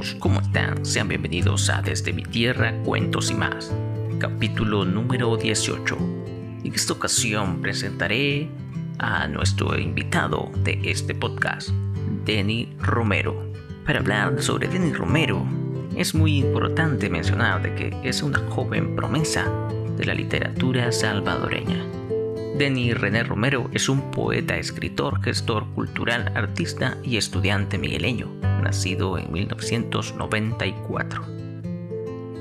amigos, ¿cómo están? Sean bienvenidos a Desde mi Tierra, Cuentos y más, capítulo número 18. En esta ocasión presentaré a nuestro invitado de este podcast, Denny Romero. Para hablar sobre Denny Romero, es muy importante mencionar de que es una joven promesa de la literatura salvadoreña. Denny René Romero es un poeta, escritor, gestor cultural, artista y estudiante migueleño nacido en 1994.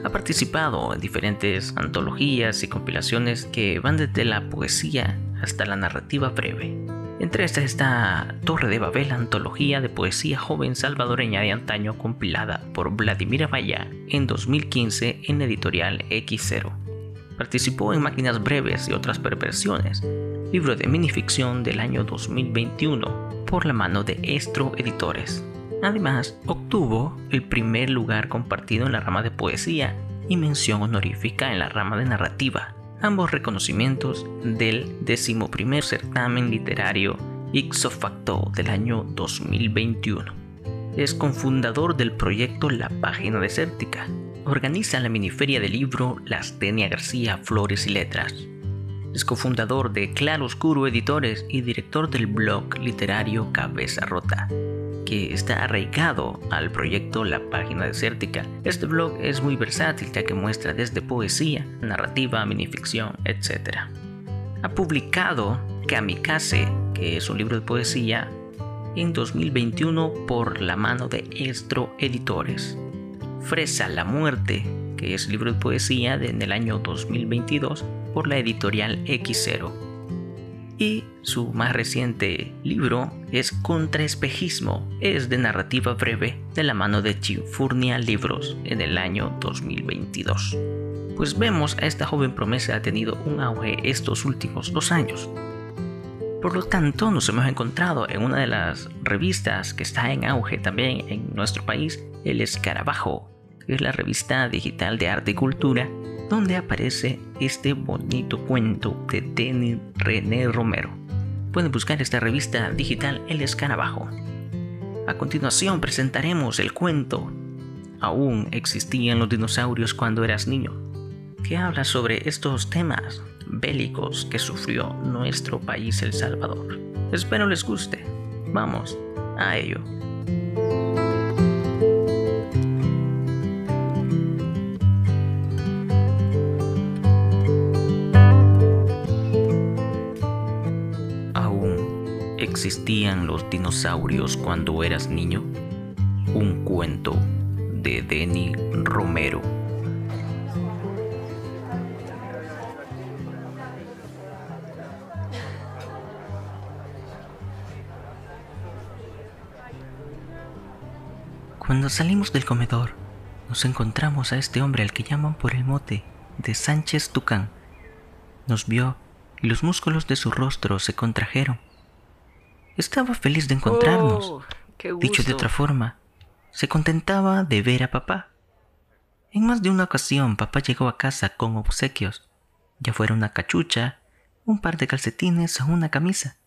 Ha participado en diferentes antologías y compilaciones que van desde la poesía hasta la narrativa breve. Entre estas está Torre de Babel, antología de poesía joven salvadoreña de antaño compilada por Vladimir Amaya en 2015 en editorial X0. Participó en Máquinas Breves y otras perversiones, libro de minificción del año 2021 por la mano de Estro Editores. Además, obtuvo el primer lugar compartido en la rama de poesía y mención honorífica en la rama de narrativa, ambos reconocimientos del decimoprimer certamen literario Ixo Facto del año 2021. Es cofundador del proyecto La Página Desértica. Organiza la miniferia del libro Las Tenia García Flores y Letras. Es cofundador de Claro Oscuro Editores y director del blog literario Cabeza Rota que está arraigado al proyecto La Página Desértica. Este blog es muy versátil ya que muestra desde poesía, narrativa, minificción, etc. Ha publicado Kamikaze, que es un libro de poesía, en 2021 por la mano de Estro Editores. Fresa la Muerte, que es libro de poesía en el año 2022 por la editorial X0 y su más reciente libro es Contraespejismo, es de narrativa breve de la mano de Chinfurnia Libros en el año 2022. Pues vemos a esta joven promesa ha tenido un auge estos últimos dos años. Por lo tanto, nos hemos encontrado en una de las revistas que está en auge también en nuestro país, El Escarabajo, que es la revista digital de arte y cultura donde aparece este bonito cuento de Denis René Romero. Pueden buscar esta revista digital El Escarabajo. A continuación presentaremos el cuento Aún existían los dinosaurios cuando eras niño, que habla sobre estos temas bélicos que sufrió nuestro país El Salvador. Espero les guste. Vamos a ello. existían los dinosaurios cuando eras niño? Un cuento de Denny Romero. Cuando salimos del comedor, nos encontramos a este hombre al que llaman por el mote de Sánchez Tucán. Nos vio y los músculos de su rostro se contrajeron estaba feliz de encontrarnos. Oh, Dicho de otra forma, se contentaba de ver a papá. En más de una ocasión, papá llegó a casa con obsequios, ya fuera una cachucha, un par de calcetines o una camisa.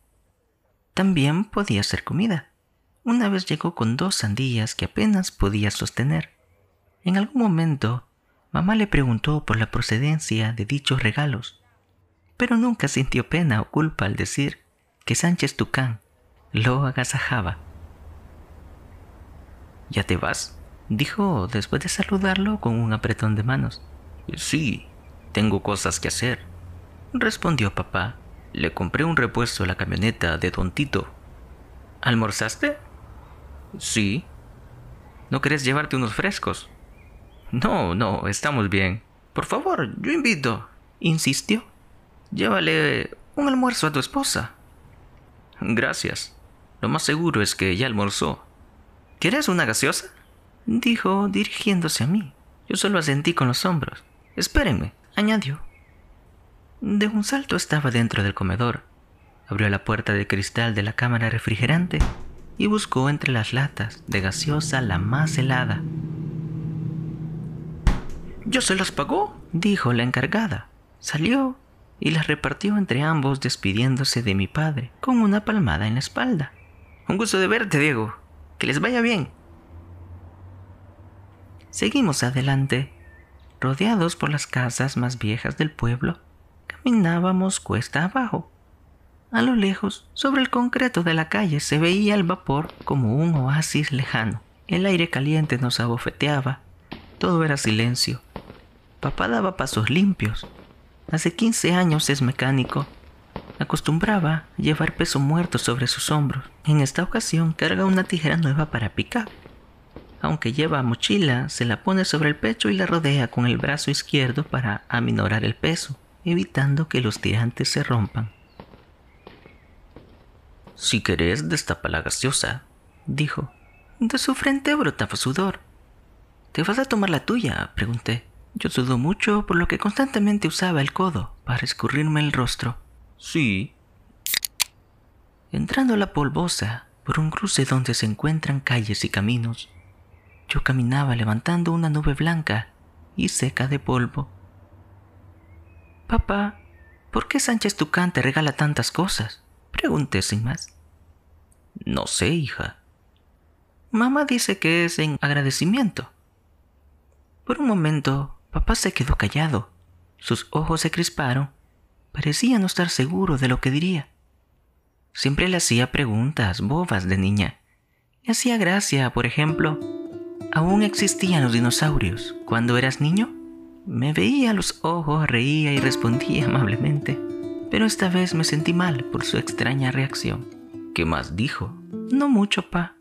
También podía ser comida. Una vez llegó con dos sandías que apenas podía sostener. En algún momento, mamá le preguntó por la procedencia de dichos regalos, pero nunca sintió pena o culpa al decir que Sánchez Tucán lo agasajaba. ¿Ya te vas? dijo después de saludarlo con un apretón de manos. Sí, tengo cosas que hacer, respondió papá. Le compré un repuesto a la camioneta de Don Tito. ¿Almorzaste? Sí. ¿No querés llevarte unos frescos? No, no, estamos bien. Por favor, yo invito, insistió. Llévale un almuerzo a tu esposa. Gracias. Lo más seguro es que ya almorzó. ¿Quieres una gaseosa? dijo dirigiéndose a mí. Yo solo asentí con los hombros. Espérenme, añadió. De un salto estaba dentro del comedor. Abrió la puerta de cristal de la cámara refrigerante y buscó entre las latas de gaseosa la más helada. ¿Ya se las pagó? dijo la encargada. Salió y las repartió entre ambos despidiéndose de mi padre con una palmada en la espalda. Un gusto de verte, Diego. Que les vaya bien. Seguimos adelante. Rodeados por las casas más viejas del pueblo, caminábamos cuesta abajo. A lo lejos, sobre el concreto de la calle, se veía el vapor como un oasis lejano. El aire caliente nos abofeteaba. Todo era silencio. Papá daba pasos limpios. Hace 15 años es mecánico. Acostumbraba llevar peso muerto sobre sus hombros. En esta ocasión carga una tijera nueva para picar. Aunque lleva mochila, se la pone sobre el pecho y la rodea con el brazo izquierdo para aminorar el peso, evitando que los tirantes se rompan. Si querés, destapa la gaseosa, dijo. De su frente brotaba sudor. ¿Te vas a tomar la tuya? pregunté. Yo sudo mucho, por lo que constantemente usaba el codo para escurrirme el rostro. Sí. Entrando a la polvosa, por un cruce donde se encuentran calles y caminos, yo caminaba levantando una nube blanca y seca de polvo. Papá, ¿por qué Sánchez Tucán te regala tantas cosas? Pregunté sin más. No sé, hija. Mamá dice que es en agradecimiento. Por un momento, papá se quedó callado. Sus ojos se crisparon. Parecía no estar seguro de lo que diría. Siempre le hacía preguntas bobas de niña. Le hacía gracia, por ejemplo, ¿aún existían los dinosaurios cuando eras niño? Me veía a los ojos, reía y respondía amablemente pero esta vez me sentí mal por su extraña reacción. ¿Qué más dijo? No mucho, pa.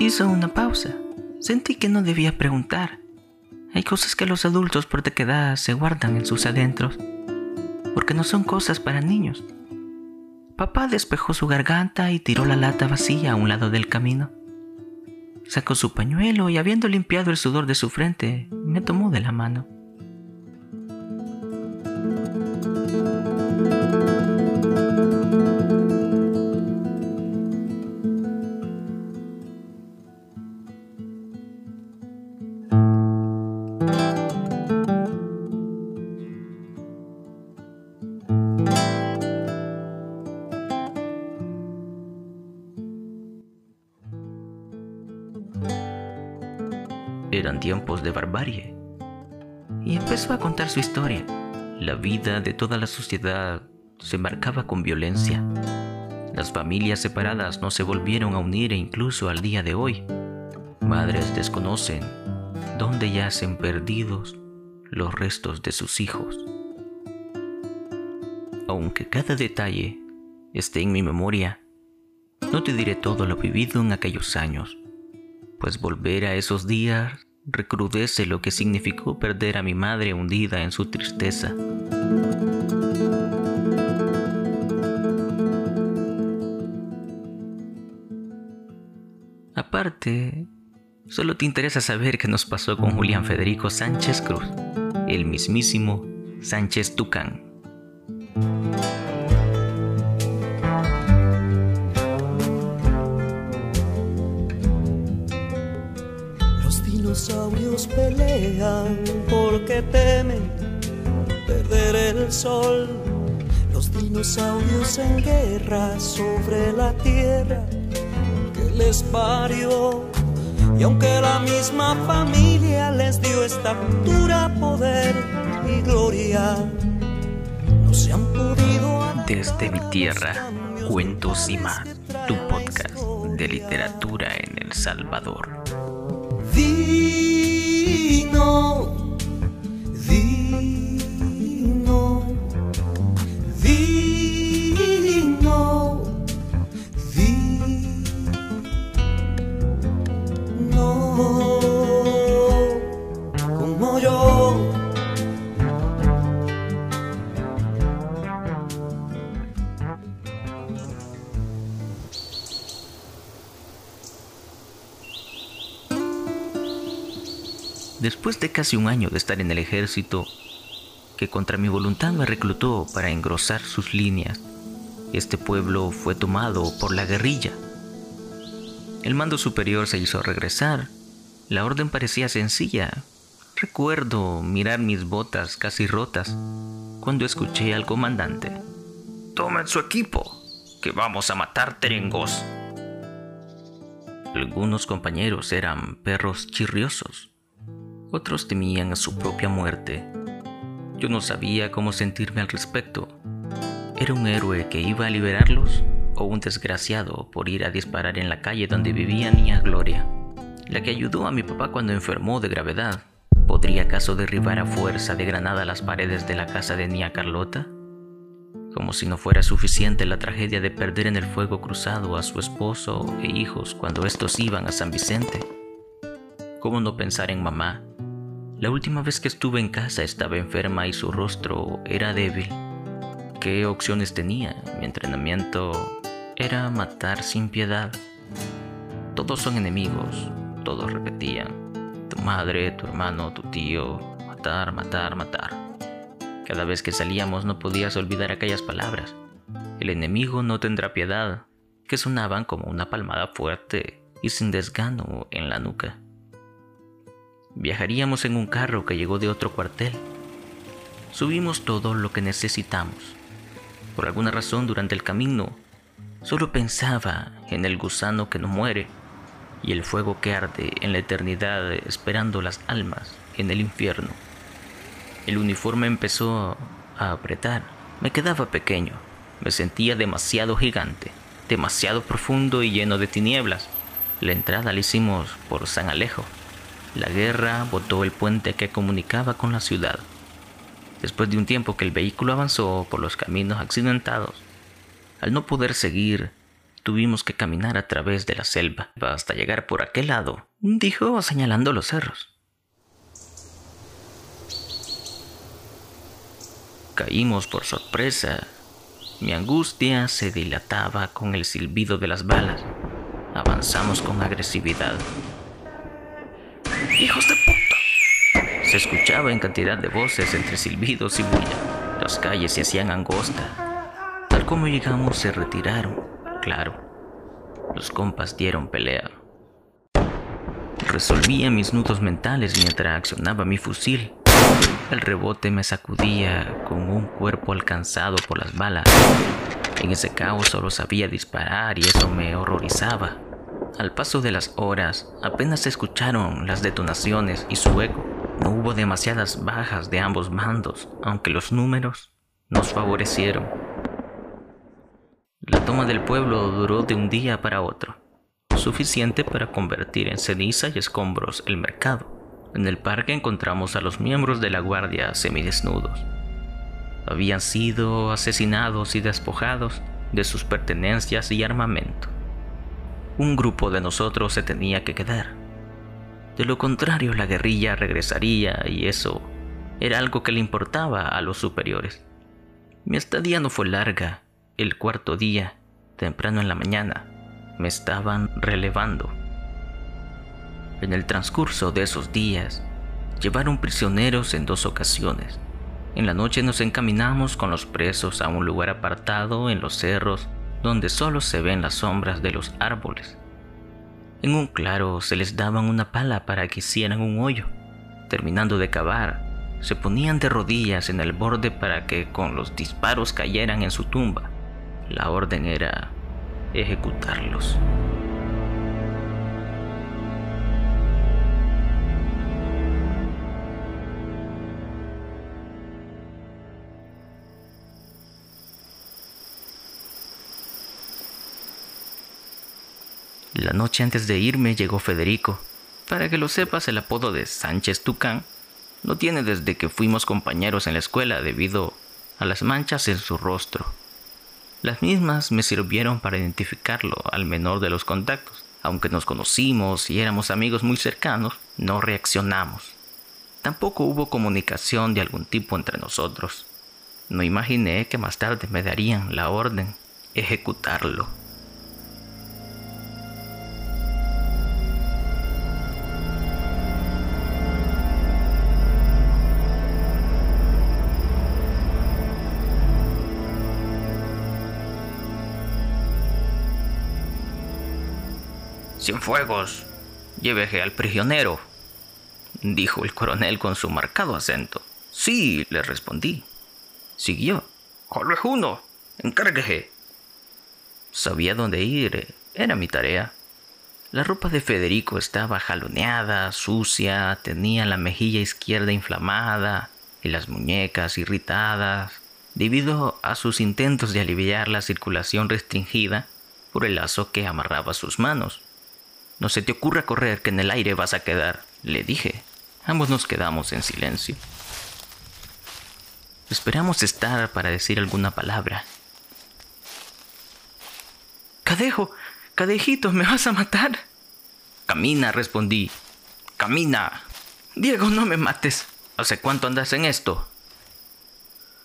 Hizo una pausa. Sentí que no debía preguntar. Hay cosas que los adultos por quedad se guardan en sus adentros, porque no son cosas para niños. Papá despejó su garganta y tiró la lata vacía a un lado del camino. Sacó su pañuelo y habiendo limpiado el sudor de su frente, me tomó de la mano. Tiempos de barbarie. Y empezó a contar su historia. La vida de toda la sociedad se marcaba con violencia. Las familias separadas no se volvieron a unir e incluso al día de hoy. Madres desconocen dónde yacen perdidos los restos de sus hijos. Aunque cada detalle esté en mi memoria, no te diré todo lo vivido en aquellos años, pues volver a esos días recrudece lo que significó perder a mi madre hundida en su tristeza. Aparte, solo te interesa saber qué nos pasó con Julián Federico Sánchez Cruz, el mismísimo Sánchez Tucán. Dinosaurios pelean porque temen perder el sol. Los dinosaurios en guerra sobre la tierra que les parió. Y aunque la misma familia les dio estatura, poder y gloria, no se han podido. Desde mi tierra, cuentos y más, tu podcast de literatura en El Salvador. Vino, casi un año de estar en el ejército, que contra mi voluntad me reclutó para engrosar sus líneas, este pueblo fue tomado por la guerrilla. El mando superior se hizo regresar. La orden parecía sencilla. Recuerdo mirar mis botas casi rotas cuando escuché al comandante. Tomen su equipo, que vamos a matar terengos. Algunos compañeros eran perros chirriosos Otros temían a su propia muerte. Yo no sabía cómo sentirme al respecto. ¿Era un héroe que iba a liberarlos o un desgraciado por ir a disparar en la calle donde vivía Nia Gloria, la que ayudó a mi papá cuando enfermó de gravedad? ¿Podría acaso derribar a fuerza de granada las paredes de la casa de Nia Carlota? Como si no fuera suficiente la tragedia de perder en el fuego cruzado a su esposo e hijos cuando estos iban a San Vicente. ¿Cómo no pensar en mamá? La última vez que estuve en casa estaba enferma y su rostro era débil. ¿Qué opciones tenía? Mi entrenamiento era matar sin piedad. Todos son enemigos, todos repetían tu madre, tu hermano, tu tío, matar, matar, matar. Cada vez que salíamos no podías olvidar aquellas palabras. El enemigo no tendrá piedad, que sonaban como una palmada fuerte y sin desgano en la nuca. Viajaríamos en un carro que llegó de otro cuartel. Subimos todo lo que necesitamos. Por alguna razón durante el camino, solo pensaba en el gusano que no muere y el fuego que arde en la eternidad esperando las almas en el infierno. El uniforme empezó a apretar. Me quedaba pequeño. Me sentía demasiado gigante, demasiado profundo y lleno de tinieblas. La entrada la hicimos por San Alejo. La guerra botó el puente que comunicaba con la ciudad. Después de un tiempo que el vehículo avanzó por los caminos accidentados, al no poder seguir, Tuvimos que caminar a través de la selva hasta llegar por aquel lado, dijo señalando los cerros. Caímos por sorpresa. Mi angustia se dilataba con el silbido de las balas. Avanzamos con agresividad. ¡Hijos de puta! Se escuchaba en cantidad de voces entre silbidos y bulla. Las calles se hacían angosta. Tal como llegamos se retiraron claro. Los compas dieron pelea. Resolvía mis nudos mentales mientras accionaba mi fusil. El rebote me sacudía con un cuerpo alcanzado por las balas. En ese caos solo sabía disparar y eso me horrorizaba. Al paso de las horas, apenas se escucharon las detonaciones y su eco. No hubo demasiadas bajas de ambos bandos, aunque los números nos favorecieron. La toma del pueblo duró de un día para otro, suficiente para convertir en ceniza y escombros el mercado. En el parque encontramos a los miembros de la guardia semidesnudos. Habían sido asesinados y despojados de sus pertenencias y armamento. Un grupo de nosotros se tenía que quedar. De lo contrario, la guerrilla regresaría y eso era algo que le importaba a los superiores. Mi estadía no fue larga el cuarto día, temprano en la mañana, me estaban relevando. En el transcurso de esos días, llevaron prisioneros en dos ocasiones. En la noche nos encaminamos con los presos a un lugar apartado en los cerros donde solo se ven las sombras de los árboles. En un claro se les daban una pala para que hicieran un hoyo. Terminando de cavar, se ponían de rodillas en el borde para que con los disparos cayeran en su tumba. La orden era ejecutarlos. La noche antes de irme llegó Federico. Para que lo sepas, el apodo de Sánchez Tucán lo tiene desde que fuimos compañeros en la escuela debido a las manchas en su rostro. Las mismas me sirvieron para identificarlo al menor de los contactos. Aunque nos conocimos y éramos amigos muy cercanos, no reaccionamos. Tampoco hubo comunicación de algún tipo entre nosotros. No imaginé que más tarde me darían la orden ejecutarlo. Fuegos, llévese al prisionero, dijo el coronel con su marcado acento. Sí, le respondí. Siguió. uno, encárguese. Sabía dónde ir, era mi tarea. La ropa de Federico estaba jaloneada, sucia, tenía la mejilla izquierda inflamada y las muñecas irritadas debido a sus intentos de aliviar la circulación restringida por el lazo que amarraba sus manos. No se te ocurra correr que en el aire vas a quedar, le dije. Ambos nos quedamos en silencio. Esperamos estar para decir alguna palabra. Cadejo, cadejito, ¿me vas a matar? Camina, respondí. Camina. Diego, no me mates. ¿Hace cuánto andas en esto?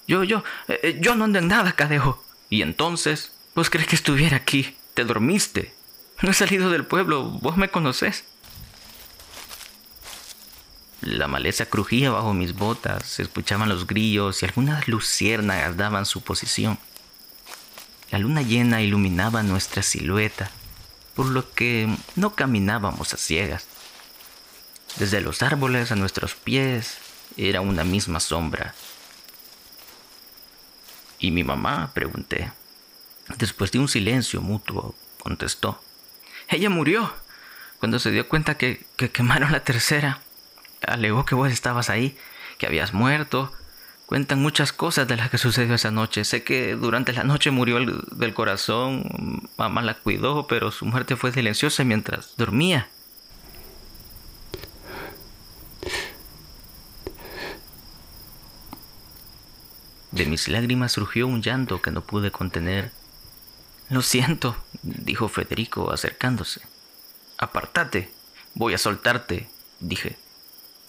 Yo, yo, eh, eh, yo no ando en nada, cadejo. ¿Y entonces? ¿Vos crees que estuviera aquí? ¿Te dormiste? No he salido del pueblo, vos me conocés. La maleza crujía bajo mis botas, se escuchaban los grillos y algunas luciérnagas daban su posición. La luna llena iluminaba nuestra silueta, por lo que no caminábamos a ciegas. Desde los árboles a nuestros pies era una misma sombra. ¿Y mi mamá? pregunté. Después de un silencio mutuo, contestó. Ella murió. Cuando se dio cuenta que, que quemaron la tercera, alegó que vos estabas ahí, que habías muerto. Cuentan muchas cosas de las que sucedió esa noche. Sé que durante la noche murió el, del corazón, mamá la cuidó, pero su muerte fue silenciosa mientras dormía. De mis lágrimas surgió un llanto que no pude contener. Lo siento, dijo Federico acercándose. Apartate, voy a soltarte, dije.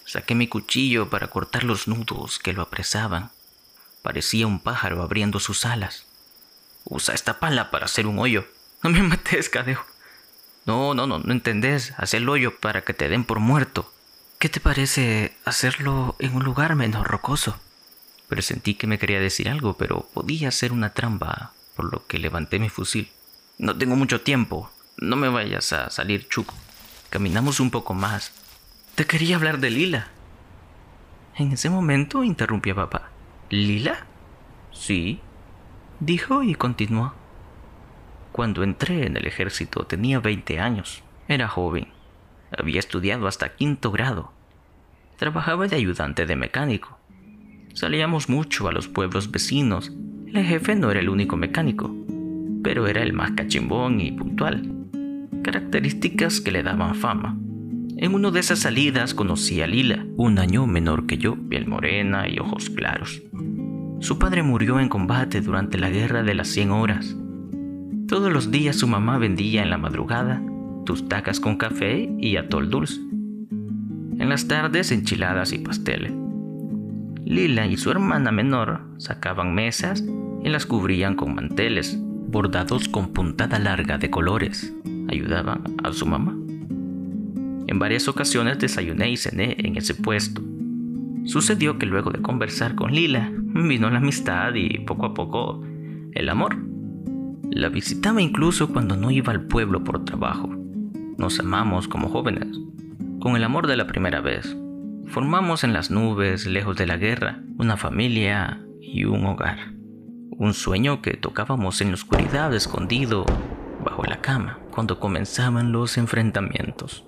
Saqué mi cuchillo para cortar los nudos que lo apresaban. Parecía un pájaro abriendo sus alas. Usa esta pala para hacer un hoyo. No me mates, cadejo. No, no, no, no entendés. Haz el hoyo para que te den por muerto. ¿Qué te parece hacerlo en un lugar menos rocoso? Presentí que me quería decir algo, pero podía ser una trampa, por lo que levanté mi fusil. No tengo mucho tiempo. No me vayas a salir chuco. Caminamos un poco más. Te quería hablar de Lila. En ese momento interrumpió papá. ¿Lila? Sí, dijo y continuó. Cuando entré en el ejército tenía 20 años. Era joven. Había estudiado hasta quinto grado. Trabajaba de ayudante de mecánico. Salíamos mucho a los pueblos vecinos. El jefe no era el único mecánico, pero era el más cachimbón y puntual. Características que le daban fama. En una de esas salidas conocí a Lila, un año menor que yo, piel morena y ojos claros. Su padre murió en combate durante la guerra de las 100 horas. Todos los días su mamá vendía en la madrugada tus tacas con café y atol dulce. En las tardes enchiladas y pasteles. Lila y su hermana menor sacaban mesas y las cubrían con manteles bordados con puntada larga de colores. Ayudaban a su mamá. En varias ocasiones desayuné y cené en ese puesto. Sucedió que luego de conversar con Lila, vino la amistad y poco a poco el amor. La visitaba incluso cuando no iba al pueblo por trabajo. Nos amamos como jóvenes, con el amor de la primera vez. Formamos en las nubes, lejos de la guerra, una familia y un hogar. Un sueño que tocábamos en la oscuridad escondido bajo la cama cuando comenzaban los enfrentamientos.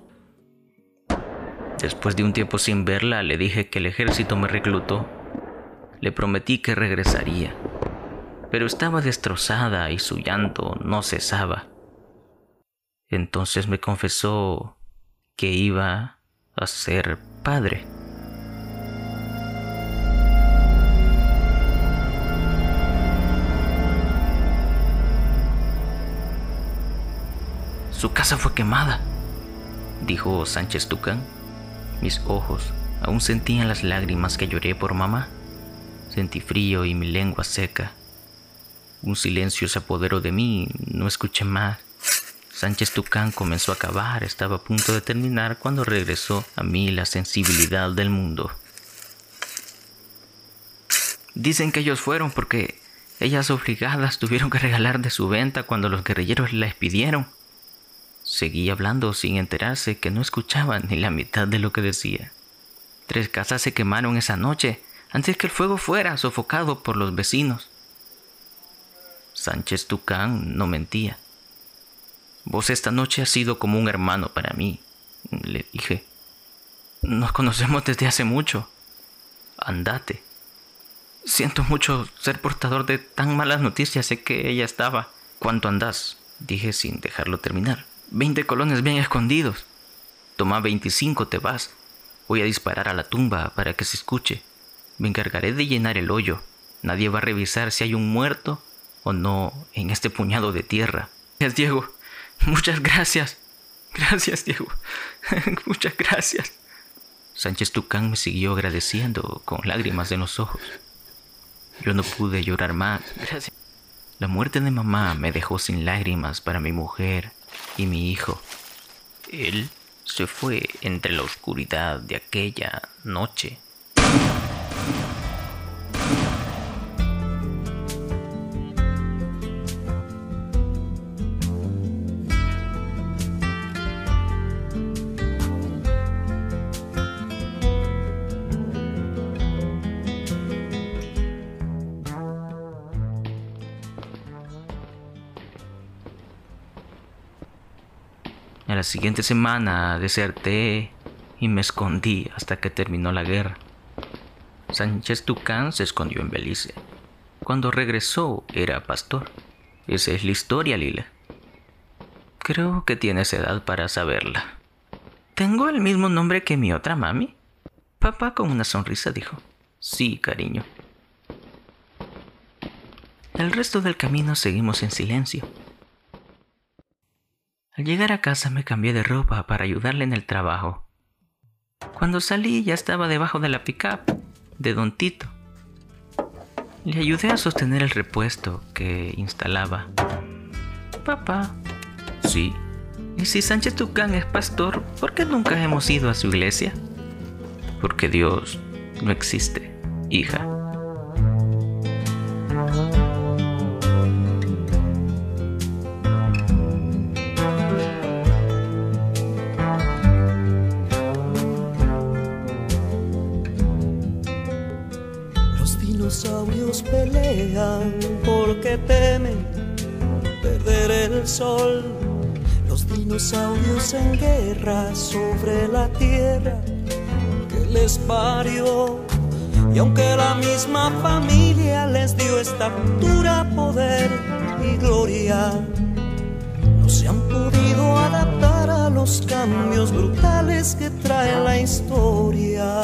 Después de un tiempo sin verla, le dije que el ejército me reclutó. Le prometí que regresaría, pero estaba destrozada y su llanto no cesaba. Entonces me confesó que iba a ser padre. Su casa fue quemada, dijo Sánchez Tucán. Mis ojos aún sentían las lágrimas que lloré por mamá. Sentí frío y mi lengua seca. Un silencio se apoderó de mí, no escuché más. Sánchez Tucán comenzó a acabar, estaba a punto de terminar cuando regresó a mí la sensibilidad del mundo. Dicen que ellos fueron porque ellas obligadas tuvieron que regalar de su venta cuando los guerrilleros las pidieron. Seguí hablando sin enterarse que no escuchaba ni la mitad de lo que decía. Tres casas se quemaron esa noche antes que el fuego fuera sofocado por los vecinos. Sánchez Tucán no mentía. Vos esta noche has sido como un hermano para mí, le dije. Nos conocemos desde hace mucho. Andate. Siento mucho ser portador de tan malas noticias. Sé que ella estaba. ¿Cuánto andás? Dije sin dejarlo terminar. Veinte colones bien escondidos. Toma veinticinco, te vas. Voy a disparar a la tumba para que se escuche. Me encargaré de llenar el hoyo. Nadie va a revisar si hay un muerto o no en este puñado de tierra. Gracias, Diego. Muchas gracias. Gracias, Diego. Muchas gracias. Sánchez Tucán me siguió agradeciendo con lágrimas en los ojos. Yo no pude llorar más. Gracias. La muerte de mamá me dejó sin lágrimas para mi mujer y mi hijo. Él se fue entre la oscuridad de aquella noche. La siguiente semana deserté y me escondí hasta que terminó la guerra. Sánchez Tucán se escondió en Belice. Cuando regresó era pastor. Esa es la historia, Lila. Creo que tienes edad para saberla. ¿Tengo el mismo nombre que mi otra mami? Papá con una sonrisa dijo. Sí, cariño. El resto del camino seguimos en silencio. Al llegar a casa me cambié de ropa para ayudarle en el trabajo. Cuando salí ya estaba debajo de la pickup de Don Tito. Le ayudé a sostener el repuesto que instalaba. Papá. Sí. ¿Y si Sánchez Tucán es pastor, por qué nunca hemos ido a su iglesia? Porque Dios no existe, hija. Sol. Los dinosaurios en guerra sobre la tierra que les parió. Y aunque la misma familia les dio estatura, poder y gloria, no se han podido adaptar a los cambios brutales que trae la historia.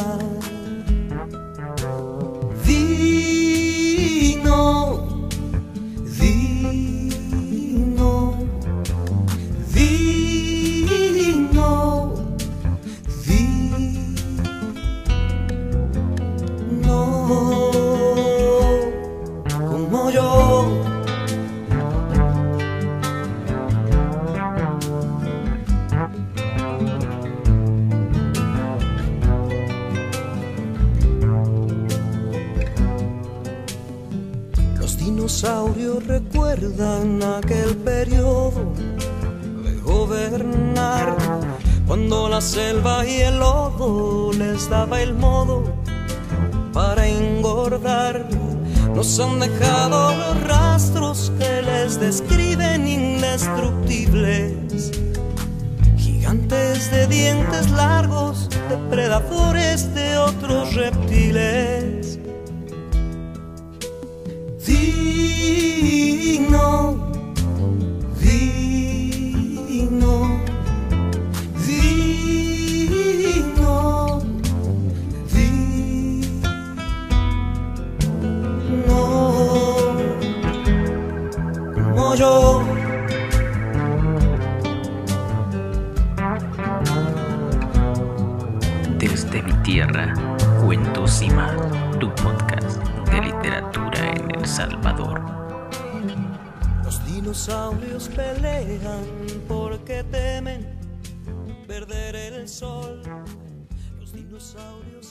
Recuerdan aquel periodo de gobernar, cuando la selva y el lodo les daba el modo para engordar. Nos han dejado los rastros que les describen indestructibles. Gigantes de dientes largos, depredadores de otros reptiles. Perder